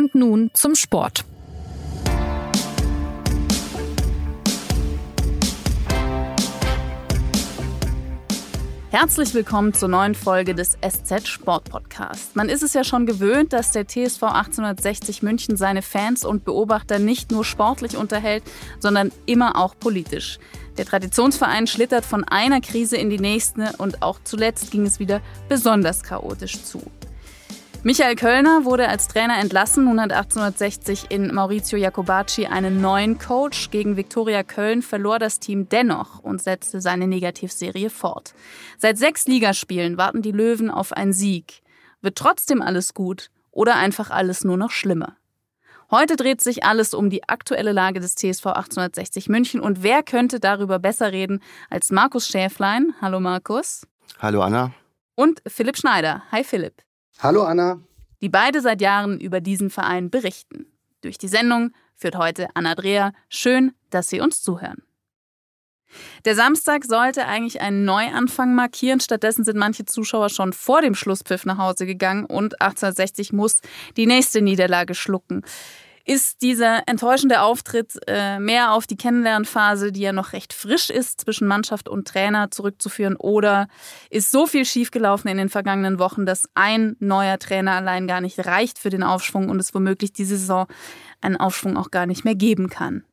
Und nun zum Sport. Herzlich willkommen zur neuen Folge des SZ Sport Podcast. Man ist es ja schon gewöhnt, dass der TSV 1860 München seine Fans und Beobachter nicht nur sportlich unterhält, sondern immer auch politisch. Der Traditionsverein schlittert von einer Krise in die nächste und auch zuletzt ging es wieder besonders chaotisch zu. Michael Kölner wurde als Trainer entlassen. Nun hat 1860 in Maurizio Jacobacci einen neuen Coach. Gegen Viktoria Köln verlor das Team dennoch und setzte seine Negativserie fort. Seit sechs Ligaspielen warten die Löwen auf einen Sieg. Wird trotzdem alles gut oder einfach alles nur noch schlimmer? Heute dreht sich alles um die aktuelle Lage des TSV 1860 München und wer könnte darüber besser reden als Markus Schäflein? Hallo Markus. Hallo Anna. Und Philipp Schneider. Hi Philipp. Hallo Anna. Die beide seit Jahren über diesen Verein berichten. Durch die Sendung führt heute Anna Dreher. Schön, dass Sie uns zuhören. Der Samstag sollte eigentlich einen Neuanfang markieren. Stattdessen sind manche Zuschauer schon vor dem Schlusspfiff nach Hause gegangen und 1860 muss die nächste Niederlage schlucken. Ist dieser enttäuschende Auftritt äh, mehr auf die Kennenlernphase, die ja noch recht frisch ist, zwischen Mannschaft und Trainer zurückzuführen? Oder ist so viel schiefgelaufen in den vergangenen Wochen, dass ein neuer Trainer allein gar nicht reicht für den Aufschwung und es womöglich diese Saison einen Aufschwung auch gar nicht mehr geben kann?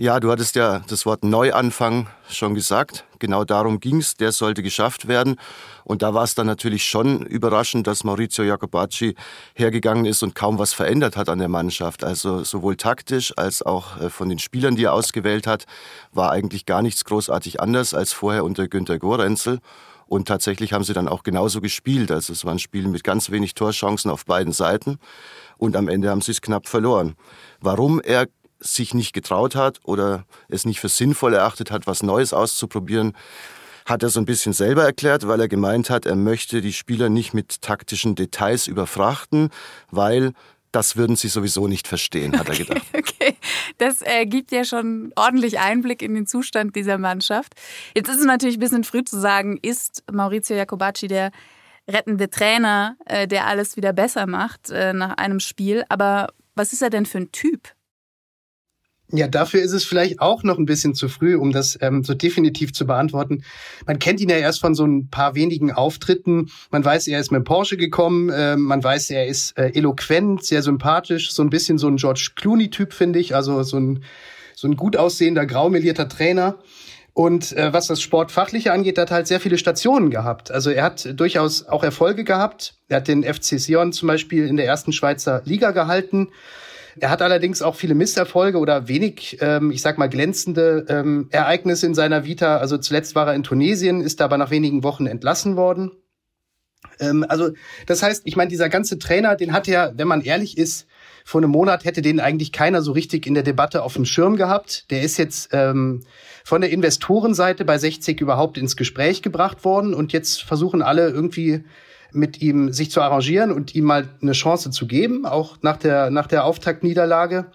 Ja, du hattest ja das Wort Neuanfang schon gesagt. Genau darum ging's. Der sollte geschafft werden. Und da war es dann natürlich schon überraschend, dass Maurizio Jacobacci hergegangen ist und kaum was verändert hat an der Mannschaft. Also sowohl taktisch als auch äh, von den Spielern, die er ausgewählt hat, war eigentlich gar nichts großartig anders als vorher unter Günter Gorenzel. Und tatsächlich haben sie dann auch genauso gespielt. Also es war ein Spiel mit ganz wenig Torchancen auf beiden Seiten. Und am Ende haben sie es knapp verloren. Warum er sich nicht getraut hat oder es nicht für sinnvoll erachtet hat, was Neues auszuprobieren, hat er so ein bisschen selber erklärt, weil er gemeint hat, er möchte die Spieler nicht mit taktischen Details überfrachten, weil das würden sie sowieso nicht verstehen, hat okay, er gedacht. Okay, das äh, gibt ja schon ordentlich Einblick in den Zustand dieser Mannschaft. Jetzt ist es natürlich ein bisschen früh zu sagen, ist Maurizio Jacobacci der rettende Trainer, äh, der alles wieder besser macht äh, nach einem Spiel. Aber was ist er denn für ein Typ? Ja, dafür ist es vielleicht auch noch ein bisschen zu früh, um das ähm, so definitiv zu beantworten. Man kennt ihn ja erst von so ein paar wenigen Auftritten. Man weiß, er ist mit Porsche gekommen. Äh, man weiß, er ist äh, eloquent, sehr sympathisch. So ein bisschen so ein George Clooney-Typ, finde ich. Also so ein, so ein gut aussehender, graumelierter Trainer. Und äh, was das Sportfachliche angeht, hat halt sehr viele Stationen gehabt. Also er hat durchaus auch Erfolge gehabt. Er hat den FC Sion zum Beispiel in der ersten Schweizer Liga gehalten. Er hat allerdings auch viele Misserfolge oder wenig, ähm, ich sag mal, glänzende ähm, Ereignisse in seiner Vita. Also zuletzt war er in Tunesien, ist aber nach wenigen Wochen entlassen worden. Ähm, also das heißt, ich meine, dieser ganze Trainer, den hat er, wenn man ehrlich ist, vor einem Monat hätte den eigentlich keiner so richtig in der Debatte auf dem Schirm gehabt. Der ist jetzt ähm, von der Investorenseite bei 60 überhaupt ins Gespräch gebracht worden und jetzt versuchen alle irgendwie mit ihm sich zu arrangieren und ihm mal eine Chance zu geben, auch nach der, nach der Auftaktniederlage.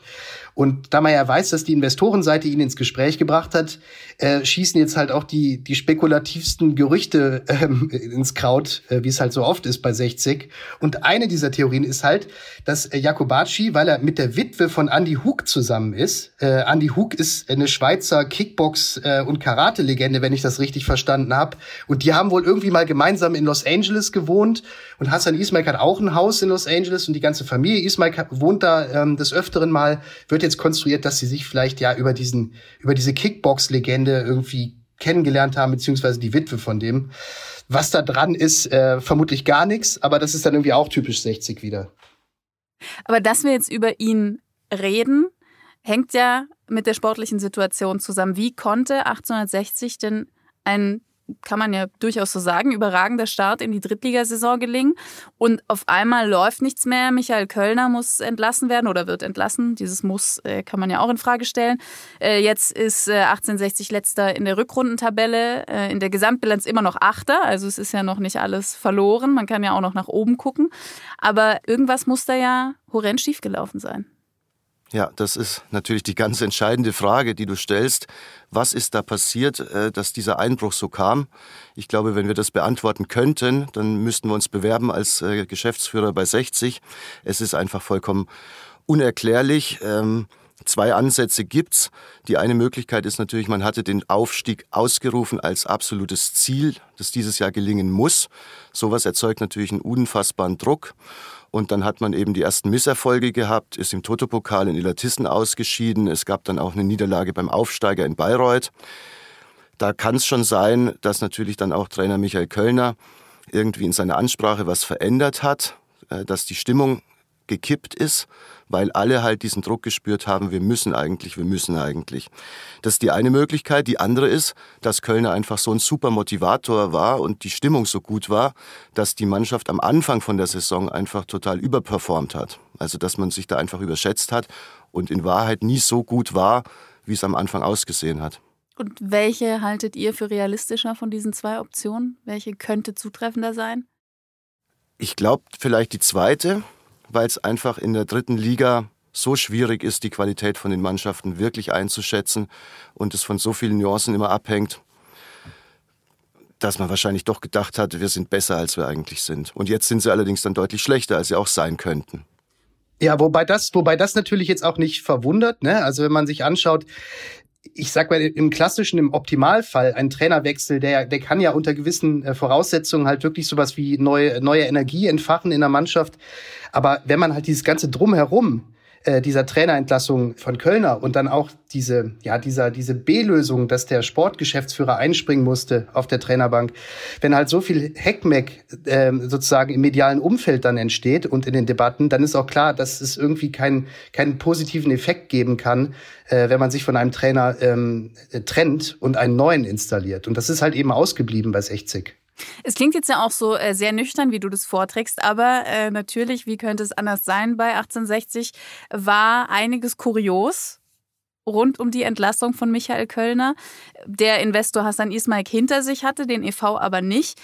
Und da man ja weiß, dass die Investorenseite ihn ins Gespräch gebracht hat, äh, schießen jetzt halt auch die, die spekulativsten Gerüchte ähm, ins Kraut, äh, wie es halt so oft ist bei 60. Und eine dieser Theorien ist halt, dass äh, Jakobacci, weil er mit der Witwe von Andy Hug zusammen ist, äh, Andy Hug ist eine Schweizer Kickbox- äh, und Karate-Legende, wenn ich das richtig verstanden habe. Und die haben wohl irgendwie mal gemeinsam in Los Angeles gewohnt. Und Hassan Ismail hat auch ein Haus in Los Angeles und die ganze Familie Ismail wohnt da ähm, des Öfteren mal, wird jetzt konstruiert, dass sie sich vielleicht ja über diesen, über diese Kickbox-Legende irgendwie kennengelernt haben, beziehungsweise die Witwe von dem. Was da dran ist, äh, vermutlich gar nichts, aber das ist dann irgendwie auch typisch 60 wieder. Aber dass wir jetzt über ihn reden, hängt ja mit der sportlichen Situation zusammen. Wie konnte 1860 denn ein kann man ja durchaus so sagen, überragender Start in die Drittligasaison gelingen. Und auf einmal läuft nichts mehr. Michael Kölner muss entlassen werden oder wird entlassen. Dieses Muss äh, kann man ja auch in Frage stellen. Äh, jetzt ist äh, 1860 letzter in der Rückrundentabelle, äh, in der Gesamtbilanz immer noch Achter. Also es ist ja noch nicht alles verloren. Man kann ja auch noch nach oben gucken. Aber irgendwas muss da ja horrend schiefgelaufen sein. Ja, das ist natürlich die ganz entscheidende Frage, die du stellst. Was ist da passiert, äh, dass dieser Einbruch so kam? Ich glaube, wenn wir das beantworten könnten, dann müssten wir uns bewerben als äh, Geschäftsführer bei 60. Es ist einfach vollkommen unerklärlich. Ähm, zwei Ansätze gibt's. Die eine Möglichkeit ist natürlich, man hatte den Aufstieg ausgerufen als absolutes Ziel, das dieses Jahr gelingen muss. Sowas erzeugt natürlich einen unfassbaren Druck. Und dann hat man eben die ersten Misserfolge gehabt, ist im Toto-Pokal in Illertissen ausgeschieden. Es gab dann auch eine Niederlage beim Aufsteiger in Bayreuth. Da kann es schon sein, dass natürlich dann auch Trainer Michael Kölner irgendwie in seiner Ansprache was verändert hat, äh, dass die Stimmung gekippt ist, weil alle halt diesen Druck gespürt haben, wir müssen eigentlich, wir müssen eigentlich. Das ist die eine Möglichkeit. Die andere ist, dass Kölner einfach so ein super Motivator war und die Stimmung so gut war, dass die Mannschaft am Anfang von der Saison einfach total überperformt hat. Also dass man sich da einfach überschätzt hat und in Wahrheit nie so gut war, wie es am Anfang ausgesehen hat. Und welche haltet ihr für realistischer von diesen zwei Optionen? Welche könnte zutreffender sein? Ich glaube vielleicht die zweite, weil es einfach in der dritten Liga so schwierig ist, die Qualität von den Mannschaften wirklich einzuschätzen und es von so vielen Nuancen immer abhängt, dass man wahrscheinlich doch gedacht hat, wir sind besser, als wir eigentlich sind. Und jetzt sind sie allerdings dann deutlich schlechter, als sie auch sein könnten. Ja, wobei das, wobei das natürlich jetzt auch nicht verwundert. Ne? Also wenn man sich anschaut, ich sag mal, im klassischen, im Optimalfall, ein Trainerwechsel, der, der kann ja unter gewissen äh, Voraussetzungen halt wirklich sowas wie neue, neue Energie entfachen in der Mannschaft. Aber wenn man halt dieses ganze Drumherum äh, dieser Trainerentlassung von Kölner und dann auch diese, ja, dieser, diese B-Lösung, dass der Sportgeschäftsführer einspringen musste auf der Trainerbank, wenn halt so viel Heckmeck äh, sozusagen im medialen Umfeld dann entsteht und in den Debatten, dann ist auch klar, dass es irgendwie keinen keinen positiven Effekt geben kann, äh, wenn man sich von einem Trainer ähm, trennt und einen neuen installiert. Und das ist halt eben ausgeblieben bei 60. Es klingt jetzt ja auch so äh, sehr nüchtern, wie du das vorträgst, aber äh, natürlich, wie könnte es anders sein? Bei 1860 war einiges kurios rund um die Entlassung von Michael Kölner. Der Investor Hassan Ismail hinter sich hatte, den EV aber nicht.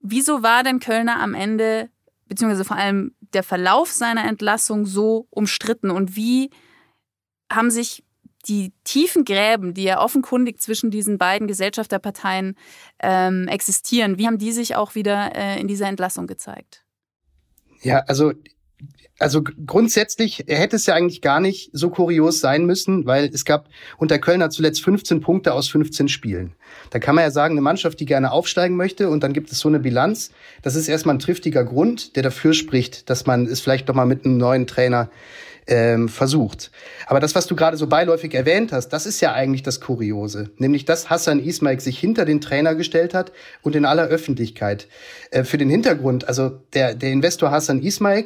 Wieso war denn Kölner am Ende, beziehungsweise vor allem der Verlauf seiner Entlassung so umstritten und wie haben sich die tiefen Gräben, die ja offenkundig zwischen diesen beiden Gesellschafterparteien ähm, existieren, wie haben die sich auch wieder äh, in dieser Entlassung gezeigt? Ja, also also grundsätzlich hätte es ja eigentlich gar nicht so kurios sein müssen, weil es gab unter Kölner zuletzt 15 Punkte aus 15 Spielen. Da kann man ja sagen, eine Mannschaft, die gerne aufsteigen möchte und dann gibt es so eine Bilanz, das ist erstmal ein triftiger Grund, der dafür spricht, dass man es vielleicht doch mal mit einem neuen Trainer ähm, versucht. Aber das, was du gerade so beiläufig erwähnt hast, das ist ja eigentlich das Kuriose. Nämlich, dass Hassan Ismail sich hinter den Trainer gestellt hat und in aller Öffentlichkeit. Äh, für den Hintergrund, also der, der Investor Hassan Ismail,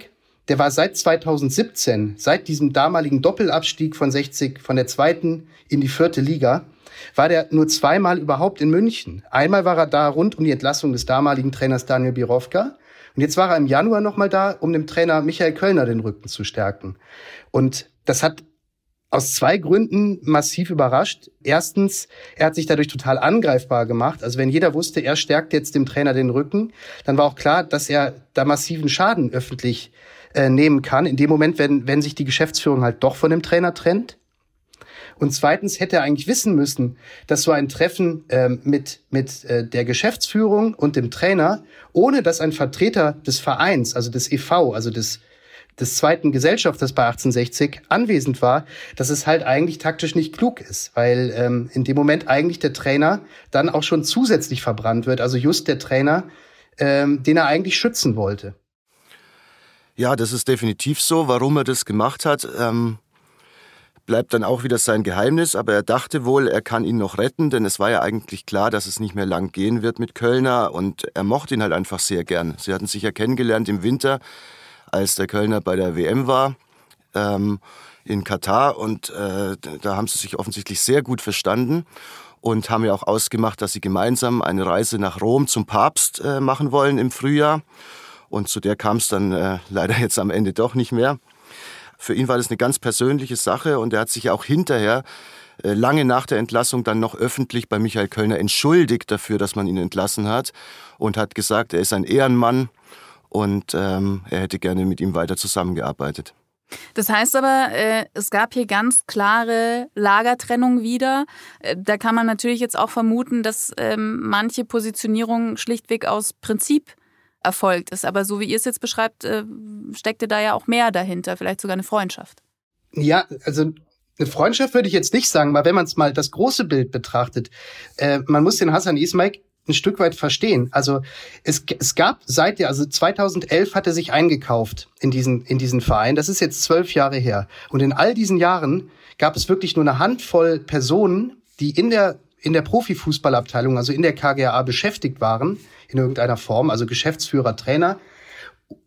der war seit 2017, seit diesem damaligen Doppelabstieg von 60, von der zweiten in die vierte Liga, war der nur zweimal überhaupt in München. Einmal war er da rund um die Entlassung des damaligen Trainers Daniel Birovka und jetzt war er im Januar nochmal da, um dem Trainer Michael Kölner den Rücken zu stärken. Und das hat aus zwei Gründen massiv überrascht. Erstens, er hat sich dadurch total angreifbar gemacht. Also wenn jeder wusste, er stärkt jetzt dem Trainer den Rücken, dann war auch klar, dass er da massiven Schaden öffentlich äh, nehmen kann. In dem Moment, wenn, wenn sich die Geschäftsführung halt doch von dem Trainer trennt. Und zweitens hätte er eigentlich wissen müssen, dass so ein Treffen ähm, mit, mit äh, der Geschäftsführung und dem Trainer, ohne dass ein Vertreter des Vereins, also des EV, also des, des zweiten Gesellschafters bei 1860 anwesend war, dass es halt eigentlich taktisch nicht klug ist, weil ähm, in dem Moment eigentlich der Trainer dann auch schon zusätzlich verbrannt wird, also just der Trainer, ähm, den er eigentlich schützen wollte. Ja, das ist definitiv so. Warum er das gemacht hat, ähm, bleibt dann auch wieder sein Geheimnis, aber er dachte wohl, er kann ihn noch retten, denn es war ja eigentlich klar, dass es nicht mehr lang gehen wird mit Kölner und er mochte ihn halt einfach sehr gern. Sie hatten sich ja kennengelernt im Winter, als der Kölner bei der WM war ähm, in Katar und äh, da haben sie sich offensichtlich sehr gut verstanden und haben ja auch ausgemacht, dass sie gemeinsam eine Reise nach Rom zum Papst äh, machen wollen im Frühjahr. Und zu der kam es dann äh, leider jetzt am Ende doch nicht mehr. Für ihn war das eine ganz persönliche Sache und er hat sich auch hinterher äh, lange nach der Entlassung dann noch öffentlich bei Michael Kölner entschuldigt dafür, dass man ihn entlassen hat und hat gesagt, er ist ein Ehrenmann und ähm, er hätte gerne mit ihm weiter zusammengearbeitet. Das heißt aber, äh, es gab hier ganz klare Lagertrennung wieder. Äh, da kann man natürlich jetzt auch vermuten, dass ähm, manche Positionierung schlichtweg aus Prinzip erfolgt ist. Aber so wie ihr es jetzt beschreibt, äh, steckte da ja auch mehr dahinter, vielleicht sogar eine Freundschaft. Ja, also eine Freundschaft würde ich jetzt nicht sagen, aber wenn man es mal das große Bild betrachtet, äh, man muss den Hassan Ismail ein Stück weit verstehen. Also es, es gab seit der, also 2011 hat er sich eingekauft in diesen, in diesen Verein. Das ist jetzt zwölf Jahre her. Und in all diesen Jahren gab es wirklich nur eine Handvoll Personen, die in der, in der Profifußballabteilung, also in der KGA beschäftigt waren, in irgendeiner Form, also Geschäftsführer, Trainer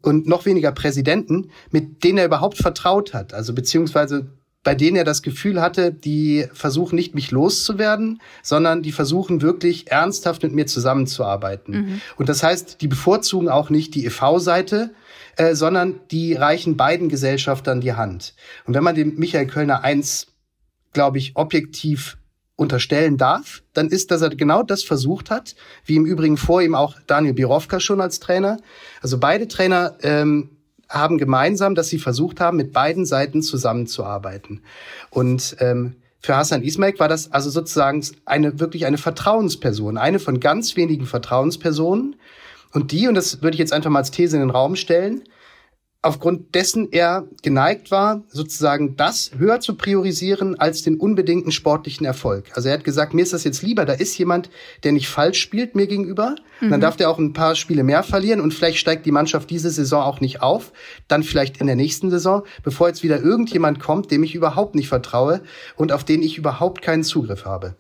und noch weniger Präsidenten, mit denen er überhaupt vertraut hat. Also beziehungsweise bei denen er das Gefühl hatte, die versuchen nicht mich loszuwerden, sondern die versuchen wirklich ernsthaft mit mir zusammenzuarbeiten. Mhm. Und das heißt, die bevorzugen auch nicht die EV-Seite, äh, sondern die reichen beiden Gesellschaftern die Hand. Und wenn man dem Michael Kölner eins, glaube ich, objektiv unterstellen darf, dann ist, dass er genau das versucht hat, wie im Übrigen vor ihm auch Daniel Birovka schon als Trainer. Also beide Trainer ähm, haben gemeinsam, dass sie versucht haben, mit beiden Seiten zusammenzuarbeiten. Und ähm, für Hassan Ismail war das also sozusagen eine wirklich eine Vertrauensperson, eine von ganz wenigen Vertrauenspersonen. Und die, und das würde ich jetzt einfach mal als These in den Raum stellen, aufgrund dessen er geneigt war, sozusagen das höher zu priorisieren als den unbedingten sportlichen Erfolg. Also er hat gesagt, mir ist das jetzt lieber, da ist jemand, der nicht falsch spielt mir gegenüber. Mhm. Dann darf der auch ein paar Spiele mehr verlieren und vielleicht steigt die Mannschaft diese Saison auch nicht auf, dann vielleicht in der nächsten Saison, bevor jetzt wieder irgendjemand kommt, dem ich überhaupt nicht vertraue und auf den ich überhaupt keinen Zugriff habe.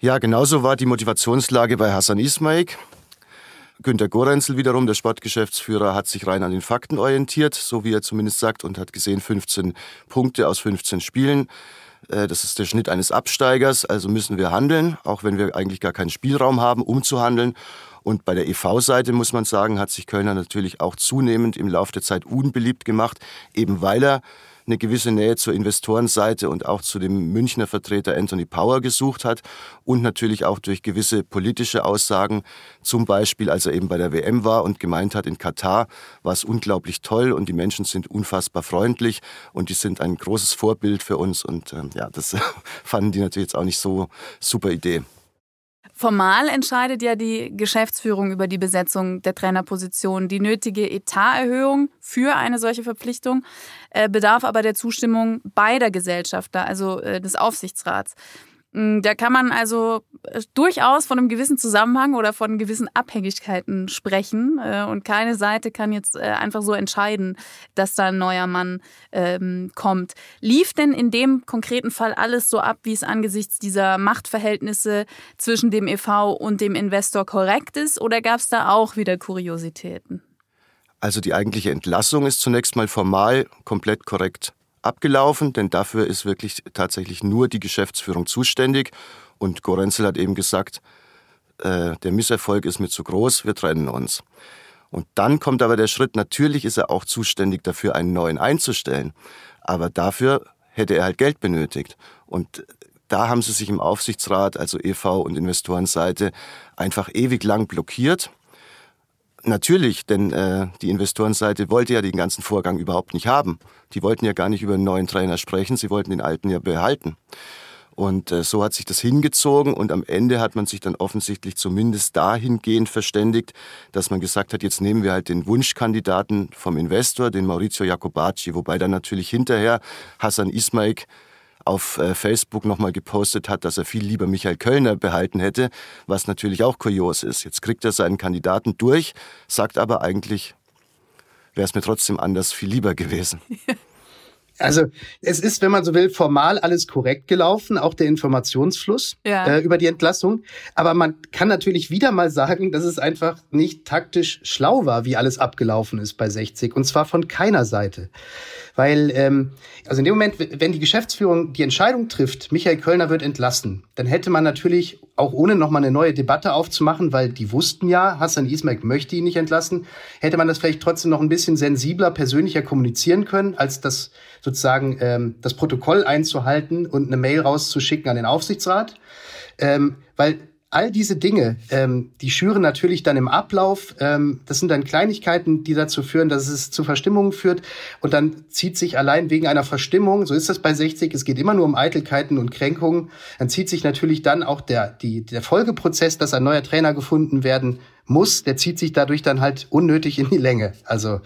Ja, genauso war die Motivationslage bei Hassan Ismail. Günter Gorenzel wiederum, der Sportgeschäftsführer, hat sich rein an den Fakten orientiert, so wie er zumindest sagt, und hat gesehen 15 Punkte aus 15 Spielen. Äh, das ist der Schnitt eines Absteigers, also müssen wir handeln, auch wenn wir eigentlich gar keinen Spielraum haben, um zu handeln. Und bei der EV-Seite muss man sagen, hat sich Kölner natürlich auch zunehmend im Laufe der Zeit unbeliebt gemacht, eben weil er eine gewisse Nähe zur Investorenseite und auch zu dem Münchner Vertreter Anthony Power gesucht hat und natürlich auch durch gewisse politische Aussagen, zum Beispiel als er eben bei der WM war und gemeint hat, in Katar war es unglaublich toll und die Menschen sind unfassbar freundlich und die sind ein großes Vorbild für uns und äh, ja, das fanden die natürlich jetzt auch nicht so super Idee. Formal entscheidet ja die Geschäftsführung über die Besetzung der Trainerposition. Die nötige Etaterhöhung für eine solche Verpflichtung äh, bedarf aber der Zustimmung beider Gesellschafter, also äh, des Aufsichtsrats. Mm, da kann man also äh, durchaus von einem gewissen Zusammenhang oder von gewissen Abhängigkeiten sprechen. Äh, und keine Seite kann jetzt äh, einfach so entscheiden, dass da ein neuer Mann ähm, kommt. Lief denn in dem konkreten Fall alles so ab, wie es angesichts dieser Machtverhältnisse zwischen dem EV und dem Investor korrekt ist? Oder gab es da auch wieder Kuriositäten? Also die eigentliche Entlassung ist zunächst mal formal komplett korrekt abgelaufen, denn dafür ist wirklich tatsächlich nur die Geschäftsführung zuständig. Und Gorenzel hat eben gesagt, äh, der Misserfolg ist mir zu groß, wir trennen uns. Und dann kommt aber der Schritt, natürlich ist er auch zuständig dafür, einen neuen einzustellen. Aber dafür hätte er halt Geld benötigt. Und da haben sie sich im Aufsichtsrat, also EV und Investorenseite, einfach ewig lang blockiert. Natürlich, denn äh, die Investorenseite wollte ja den ganzen Vorgang überhaupt nicht haben. Die wollten ja gar nicht über einen neuen Trainer sprechen, sie wollten den alten ja behalten. Und äh, so hat sich das hingezogen und am Ende hat man sich dann offensichtlich zumindest dahingehend verständigt, dass man gesagt hat, jetzt nehmen wir halt den Wunschkandidaten vom Investor, den Maurizio Jacobacci, wobei dann natürlich hinterher Hassan Ismail auf äh, Facebook nochmal gepostet hat, dass er viel lieber Michael Kölner behalten hätte, was natürlich auch kurios ist. Jetzt kriegt er seinen Kandidaten durch, sagt aber eigentlich, wäre es mir trotzdem anders viel lieber gewesen. Also es ist, wenn man so will, formal alles korrekt gelaufen, auch der Informationsfluss ja. äh, über die Entlassung. Aber man kann natürlich wieder mal sagen, dass es einfach nicht taktisch schlau war, wie alles abgelaufen ist bei 60. Und zwar von keiner Seite. Weil, ähm, also in dem Moment, wenn die Geschäftsführung die Entscheidung trifft, Michael Kölner wird entlassen, dann hätte man natürlich auch ohne nochmal eine neue Debatte aufzumachen, weil die wussten ja, Hassan Ismail möchte ihn nicht entlassen, hätte man das vielleicht trotzdem noch ein bisschen sensibler, persönlicher kommunizieren können, als das sozusagen ähm, das Protokoll einzuhalten und eine Mail rauszuschicken an den Aufsichtsrat. Ähm, weil all diese Dinge, ähm, die schüren natürlich dann im Ablauf. Ähm, das sind dann Kleinigkeiten, die dazu führen, dass es zu Verstimmungen führt. Und dann zieht sich allein wegen einer Verstimmung, so ist das bei 60, es geht immer nur um Eitelkeiten und Kränkungen, dann zieht sich natürlich dann auch der, die, der Folgeprozess, dass ein neuer Trainer gefunden werden muss, der zieht sich dadurch dann halt unnötig in die Länge. Also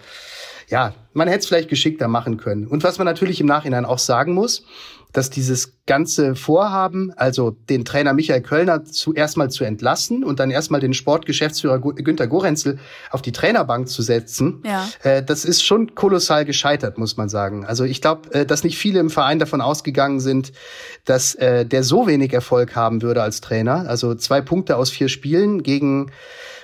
ja, man hätte es vielleicht geschickter machen können. Und was man natürlich im Nachhinein auch sagen muss, dass dieses ganze Vorhaben, also den Trainer Michael Kölner zuerst mal zu entlassen und dann erstmal den Sportgeschäftsführer Günter Gorenzel auf die Trainerbank zu setzen, ja. äh, das ist schon kolossal gescheitert, muss man sagen. Also ich glaube, äh, dass nicht viele im Verein davon ausgegangen sind, dass äh, der so wenig Erfolg haben würde als Trainer. Also zwei Punkte aus vier Spielen gegen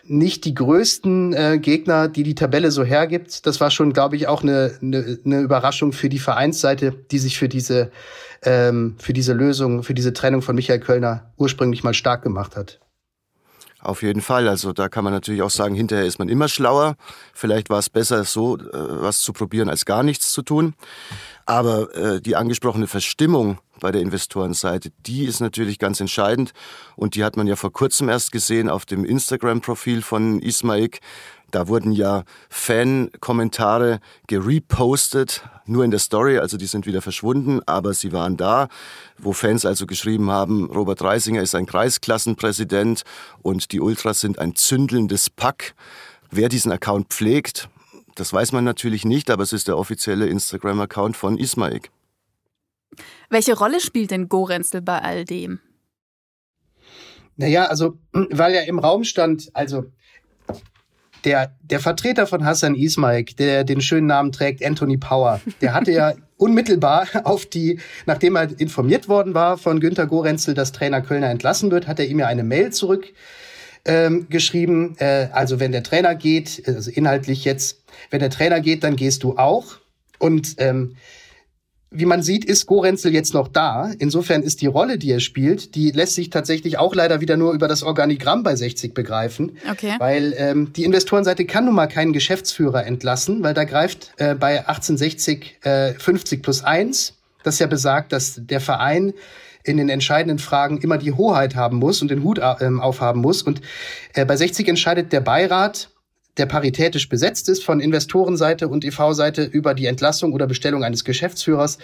nicht die größten äh, Gegner, die die Tabelle so hergibt. Das war schon, glaube ich, auch eine, eine, eine Überraschung für die Vereinsseite, die sich für diese ähm, für diese Lösung, für diese Trennung von Michael Kölner ursprünglich mal stark gemacht hat. Auf jeden Fall. Also da kann man natürlich auch sagen, hinterher ist man immer schlauer. Vielleicht war es besser, so äh, was zu probieren, als gar nichts zu tun. Aber äh, die angesprochene Verstimmung bei der Investorenseite, die ist natürlich ganz entscheidend. Und die hat man ja vor kurzem erst gesehen auf dem Instagram-Profil von Ismaik. Da wurden ja Fan-Kommentare gerepostet, nur in der Story, also die sind wieder verschwunden, aber sie waren da, wo Fans also geschrieben haben, Robert Reisinger ist ein Kreisklassenpräsident und die Ultras sind ein zündelndes Pack. Wer diesen Account pflegt, das weiß man natürlich nicht, aber es ist der offizielle Instagram-Account von Ismaik. Welche Rolle spielt denn Gorenzel bei all dem? Naja, also, weil er im Raum stand, also der, der Vertreter von Hassan Ismaik, der den schönen Namen trägt, Anthony Power, der hatte ja unmittelbar auf die, nachdem er informiert worden war von Günter Gorenzel, dass Trainer Kölner entlassen wird, hat er ihm ja eine Mail zurück ähm, geschrieben. Äh, also wenn der Trainer geht, also inhaltlich jetzt, wenn der Trainer geht, dann gehst du auch. Und ähm, wie man sieht, ist Gorenzel jetzt noch da. Insofern ist die Rolle, die er spielt, die lässt sich tatsächlich auch leider wieder nur über das Organigramm bei 60 begreifen. Okay. Weil ähm, die Investorenseite kann nun mal keinen Geschäftsführer entlassen, weil da greift äh, bei 1860 äh, 50 plus 1, das ja besagt, dass der Verein in den entscheidenden Fragen immer die Hoheit haben muss und den Hut äh, aufhaben muss. Und äh, bei 60 entscheidet der Beirat der paritätisch besetzt ist von Investorenseite und EV-Seite über die Entlassung oder Bestellung eines Geschäftsführers.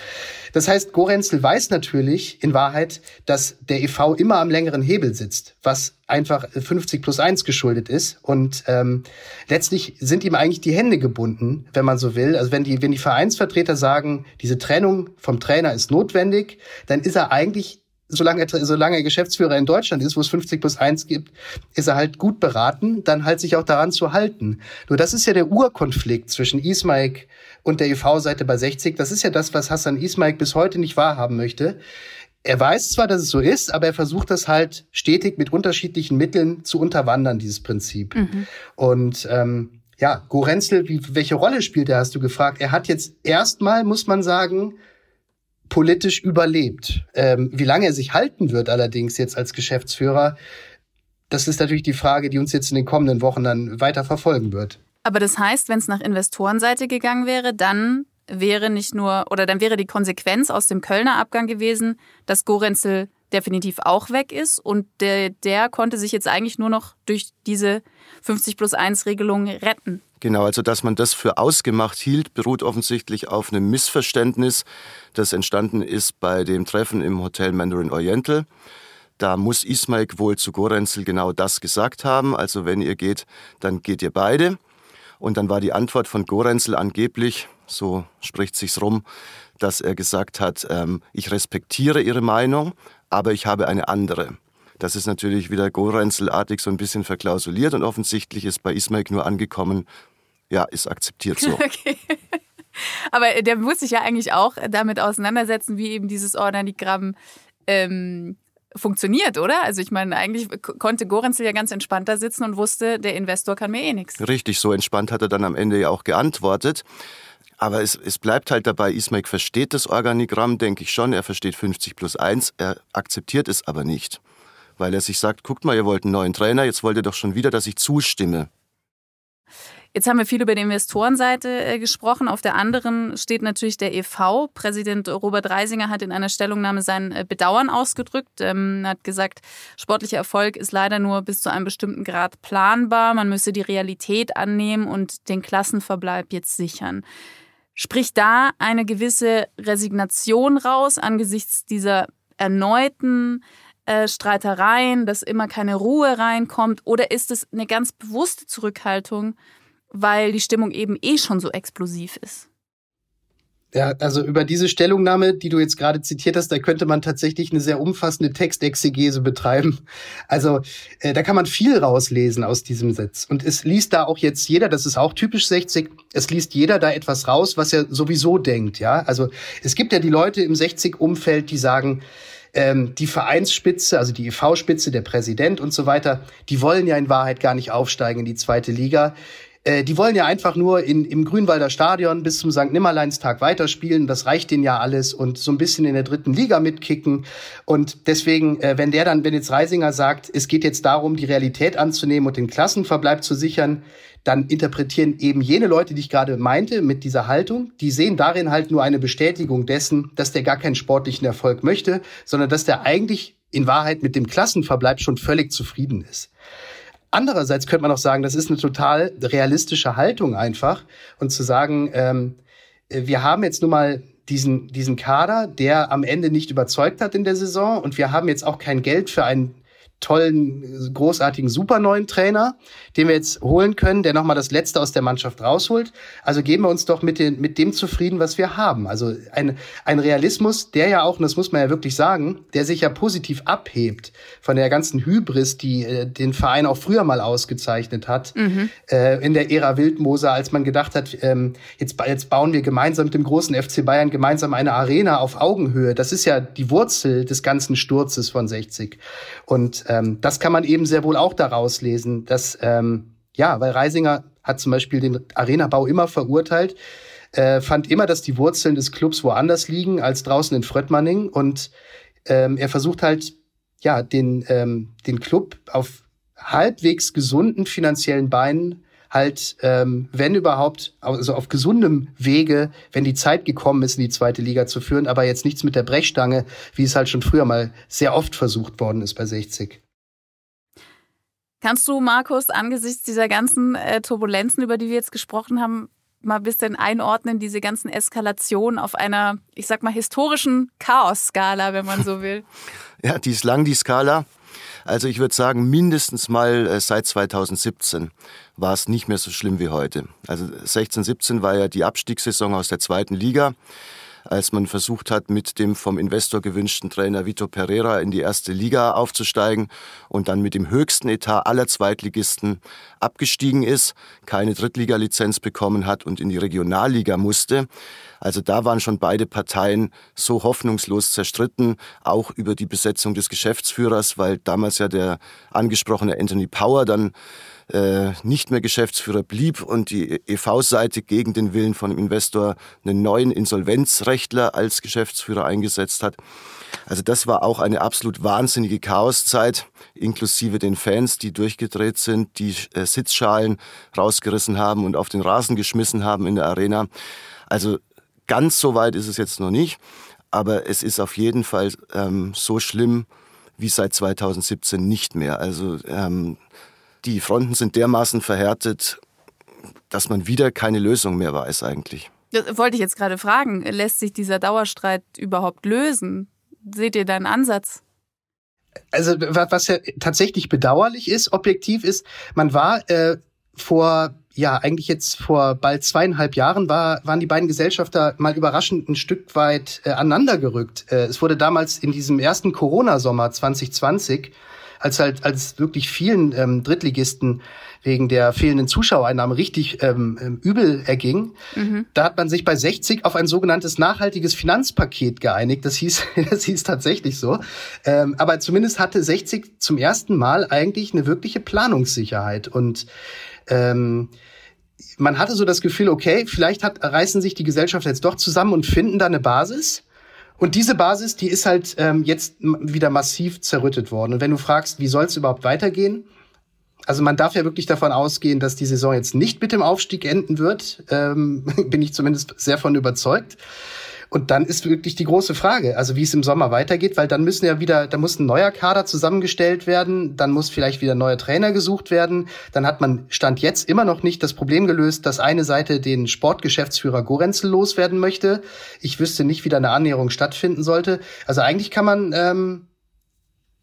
Das heißt, Gorenzel weiß natürlich in Wahrheit, dass der EV immer am längeren Hebel sitzt, was einfach 50 plus 1 geschuldet ist. Und ähm, letztlich sind ihm eigentlich die Hände gebunden, wenn man so will. Also wenn die, wenn die Vereinsvertreter sagen, diese Trennung vom Trainer ist notwendig, dann ist er eigentlich solange er, solange er Geschäftsführer in Deutschland ist, wo es 50 plus 1 gibt, ist er halt gut beraten, dann halt sich auch daran zu halten. Nur das ist ja der Urkonflikt zwischen Ismaik und der EV-Seite bei 60. Das ist ja das, was Hassan Ismaik bis heute nicht wahrhaben möchte. Er weiß zwar, dass es so ist, aber er versucht das halt stetig mit unterschiedlichen Mitteln zu unterwandern, dieses Prinzip. Mhm. Und ähm, ja, Gorenzel, wie, welche Rolle spielt er, hast du gefragt. Er hat jetzt erstmal, muss man sagen, politisch überlebt. Ähm, wie lange er sich halten wird allerdings jetzt als Geschäftsführer, das ist natürlich die Frage, die uns jetzt in den kommenden Wochen dann weiter verfolgen wird. Aber das heißt, wenn es nach Investorenseite gegangen wäre, dann wäre nicht nur, oder dann wäre die Konsequenz aus dem Kölner Abgang gewesen, dass Gorenzel definitiv auch weg ist und der, der konnte sich jetzt eigentlich nur noch durch diese 50 plus 1 Regelung retten. Genau, also dass man das für ausgemacht hielt, beruht offensichtlich auf einem Missverständnis, das entstanden ist bei dem Treffen im Hotel Mandarin Oriental. Da muss Ismail wohl zu Gorenzel genau das gesagt haben. Also wenn ihr geht, dann geht ihr beide. Und dann war die Antwort von Gorenzel angeblich, so spricht sich's rum, dass er gesagt hat, ähm, ich respektiere ihre Meinung, aber ich habe eine andere. Das ist natürlich wieder Gorenzelartig so ein bisschen verklausuliert und offensichtlich ist bei Ismail nur angekommen, ja, ist akzeptiert so. okay. Aber der muss sich ja eigentlich auch damit auseinandersetzen, wie eben dieses Organigramm ähm, funktioniert, oder? Also ich meine, eigentlich konnte Gorenzel ja ganz entspannt da sitzen und wusste, der Investor kann mir eh nichts. Richtig, so entspannt hat er dann am Ende ja auch geantwortet. Aber es, es bleibt halt dabei, Ismail versteht das Organigramm, denke ich schon. Er versteht 50 plus 1, er akzeptiert es aber nicht weil er sich sagt, guckt mal, ihr wollt einen neuen Trainer, jetzt wollt ihr doch schon wieder, dass ich zustimme. Jetzt haben wir viel über die Investorenseite äh, gesprochen. Auf der anderen steht natürlich der EV. Präsident Robert Reisinger hat in einer Stellungnahme sein äh, Bedauern ausgedrückt. Ähm, er hat gesagt, sportlicher Erfolg ist leider nur bis zu einem bestimmten Grad planbar. Man müsse die Realität annehmen und den Klassenverbleib jetzt sichern. Spricht da eine gewisse Resignation raus angesichts dieser erneuten äh, Streitereien, dass immer keine Ruhe reinkommt? Oder ist es eine ganz bewusste Zurückhaltung? Weil die Stimmung eben eh schon so explosiv ist. Ja, also über diese Stellungnahme, die du jetzt gerade zitiert hast, da könnte man tatsächlich eine sehr umfassende Textexegese betreiben. Also äh, da kann man viel rauslesen aus diesem Satz. Und es liest da auch jetzt jeder, das ist auch typisch 60, es liest jeder da etwas raus, was er sowieso denkt. Ja, also es gibt ja die Leute im 60-Umfeld, die sagen, ähm, die Vereinsspitze, also die EV-Spitze, der Präsident und so weiter, die wollen ja in Wahrheit gar nicht aufsteigen in die zweite Liga. Äh, die wollen ja einfach nur in, im Grünwalder Stadion bis zum St. Nimmerleinstag weiterspielen. Das reicht denen ja alles und so ein bisschen in der dritten Liga mitkicken. Und deswegen, äh, wenn der dann, wenn jetzt Reisinger sagt, es geht jetzt darum, die Realität anzunehmen und den Klassenverbleib zu sichern, dann interpretieren eben jene Leute, die ich gerade meinte, mit dieser Haltung, die sehen darin halt nur eine Bestätigung dessen, dass der gar keinen sportlichen Erfolg möchte, sondern dass der eigentlich in Wahrheit mit dem Klassenverbleib schon völlig zufrieden ist. Andererseits könnte man auch sagen, das ist eine total realistische Haltung einfach und zu sagen, ähm, wir haben jetzt nun mal diesen, diesen Kader, der am Ende nicht überzeugt hat in der Saison und wir haben jetzt auch kein Geld für einen tollen, großartigen, super neuen Trainer, den wir jetzt holen können, der nochmal das Letzte aus der Mannschaft rausholt. Also geben wir uns doch mit, den, mit dem zufrieden, was wir haben. Also ein, ein Realismus, der ja auch, und das muss man ja wirklich sagen, der sich ja positiv abhebt von der ganzen Hybris, die äh, den Verein auch früher mal ausgezeichnet hat, mhm. äh, in der Ära Wildmoser, als man gedacht hat, ähm, jetzt, jetzt bauen wir gemeinsam mit dem großen FC Bayern gemeinsam eine Arena auf Augenhöhe. Das ist ja die Wurzel des ganzen Sturzes von 60. Und ähm, das kann man eben sehr wohl auch daraus lesen, dass, ähm, ja, weil Reisinger hat zum Beispiel den Arenabau immer verurteilt, äh, fand immer, dass die Wurzeln des Clubs woanders liegen als draußen in Fröttmanning und ähm, er versucht halt, ja, den, ähm, den Club auf halbwegs gesunden finanziellen Beinen halt, ähm, wenn überhaupt, also auf gesundem Wege, wenn die Zeit gekommen ist, in die zweite Liga zu führen, aber jetzt nichts mit der Brechstange, wie es halt schon früher mal sehr oft versucht worden ist bei 60. Kannst du, Markus, angesichts dieser ganzen äh, Turbulenzen, über die wir jetzt gesprochen haben, mal ein bisschen einordnen, diese ganzen Eskalationen auf einer, ich sag mal, historischen Chaos-Skala, wenn man so will? ja, die ist lang, die Skala. Also ich würde sagen, mindestens mal äh, seit 2017 war es nicht mehr so schlimm wie heute. Also 16, 17 war ja die Abstiegssaison aus der zweiten Liga als man versucht hat, mit dem vom Investor gewünschten Trainer Vitor Pereira in die erste Liga aufzusteigen und dann mit dem höchsten Etat aller Zweitligisten abgestiegen ist, keine Drittliga-Lizenz bekommen hat und in die Regionalliga musste. Also da waren schon beide Parteien so hoffnungslos zerstritten, auch über die Besetzung des Geschäftsführers, weil damals ja der angesprochene Anthony Power dann äh, nicht mehr Geschäftsführer blieb und die EV-Seite gegen den Willen von dem Investor einen neuen Insolvenzrechtler als Geschäftsführer eingesetzt hat. Also das war auch eine absolut wahnsinnige Chaoszeit, inklusive den Fans, die durchgedreht sind, die äh, Sitzschalen rausgerissen haben und auf den Rasen geschmissen haben in der Arena. Also ganz so weit ist es jetzt noch nicht, aber es ist auf jeden Fall ähm, so schlimm wie seit 2017 nicht mehr. Also ähm, die Fronten sind dermaßen verhärtet, dass man wieder keine Lösung mehr weiß eigentlich. Das wollte ich jetzt gerade fragen. Lässt sich dieser Dauerstreit überhaupt lösen? Seht ihr da einen Ansatz? Also was ja tatsächlich bedauerlich ist, objektiv ist, man war äh, vor ja, eigentlich jetzt vor bald zweieinhalb Jahren war, waren die beiden Gesellschafter mal überraschend ein Stück weit äh, aneinandergerückt. Äh, es wurde damals in diesem ersten Corona-Sommer 2020 als halt als wirklich vielen ähm, Drittligisten wegen der fehlenden Zuschauereinnahmen richtig ähm, ähm übel erging. Mhm. Da hat man sich bei 60 auf ein sogenanntes nachhaltiges Finanzpaket geeinigt. Das hieß, das hieß tatsächlich so. Ähm, aber zumindest hatte 60 zum ersten Mal eigentlich eine wirkliche Planungssicherheit und ähm, man hatte so das Gefühl, okay, vielleicht hat, reißen sich die Gesellschaft jetzt doch zusammen und finden da eine Basis. Und diese Basis, die ist halt ähm, jetzt wieder massiv zerrüttet worden. Und wenn du fragst, wie soll es überhaupt weitergehen? Also man darf ja wirklich davon ausgehen, dass die Saison jetzt nicht mit dem Aufstieg enden wird. Ähm, bin ich zumindest sehr von überzeugt. Und dann ist wirklich die große Frage, also wie es im Sommer weitergeht, weil dann müssen ja wieder, da muss ein neuer Kader zusammengestellt werden, dann muss vielleicht wieder ein neuer Trainer gesucht werden. Dann hat man Stand jetzt immer noch nicht das Problem gelöst, dass eine Seite den Sportgeschäftsführer Gorenzel loswerden möchte. Ich wüsste nicht, wie da eine Annäherung stattfinden sollte. Also eigentlich kann man, ähm,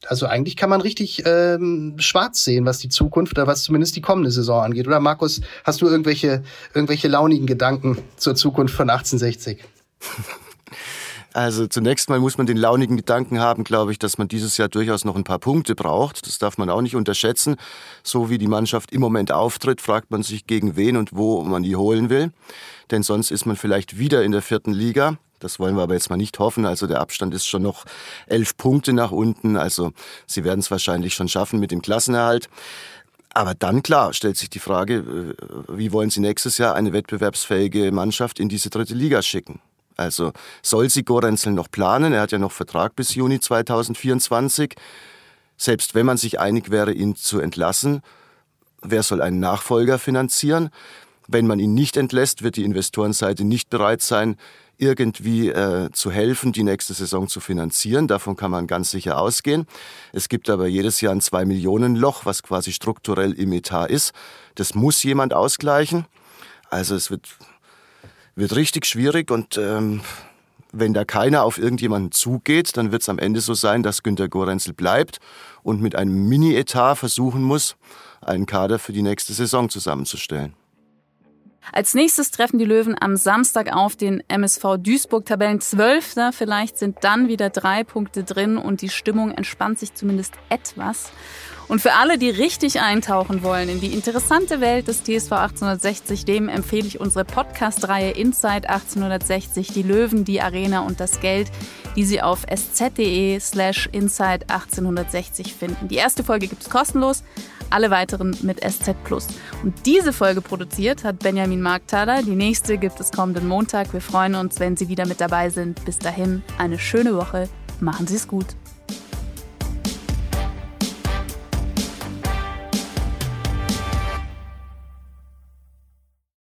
also eigentlich kann man richtig ähm, schwarz sehen, was die Zukunft oder was zumindest die kommende Saison angeht. Oder Markus, hast du irgendwelche, irgendwelche launigen Gedanken zur Zukunft von 1860? Also zunächst mal muss man den launigen Gedanken haben, glaube ich, dass man dieses Jahr durchaus noch ein paar Punkte braucht. Das darf man auch nicht unterschätzen. So wie die Mannschaft im Moment auftritt, fragt man sich, gegen wen und wo man die holen will. Denn sonst ist man vielleicht wieder in der vierten Liga. Das wollen wir aber jetzt mal nicht hoffen. Also der Abstand ist schon noch elf Punkte nach unten. Also sie werden es wahrscheinlich schon schaffen mit dem Klassenerhalt. Aber dann, klar, stellt sich die Frage, äh, wie wollen Sie nächstes Jahr eine wettbewerbsfähige Mannschaft in diese dritte Liga schicken? Also soll sie Gorenzel noch planen? Er hat ja noch Vertrag bis Juni 2024. Selbst wenn man sich einig wäre, ihn zu entlassen, wer soll einen Nachfolger finanzieren? Wenn man ihn nicht entlässt, wird die Investorenseite nicht bereit sein, irgendwie äh, zu helfen, die nächste Saison zu finanzieren. Davon kann man ganz sicher ausgehen. Es gibt aber jedes Jahr ein 2 Millionen Loch, was quasi strukturell im Etat ist. Das muss jemand ausgleichen. Also es wird wird richtig schwierig und ähm, wenn da keiner auf irgendjemanden zugeht, dann wird es am Ende so sein, dass Günter Gorenzel bleibt und mit einem Mini-Etat versuchen muss, einen Kader für die nächste Saison zusammenzustellen. Als nächstes treffen die Löwen am Samstag auf den MSV Duisburg, Tabellen 12. Vielleicht sind dann wieder drei Punkte drin und die Stimmung entspannt sich zumindest etwas. Und für alle, die richtig eintauchen wollen in die interessante Welt des TSV 1860, dem empfehle ich unsere Podcast-Reihe Inside 1860, die Löwen, die Arena und das Geld, die Sie auf sz.de slash inside 1860 finden. Die erste Folge gibt es kostenlos, alle weiteren mit SZ. Und diese Folge produziert hat Benjamin Markthaler. Die nächste gibt es kommenden Montag. Wir freuen uns, wenn Sie wieder mit dabei sind. Bis dahin eine schöne Woche. Machen Sie es gut.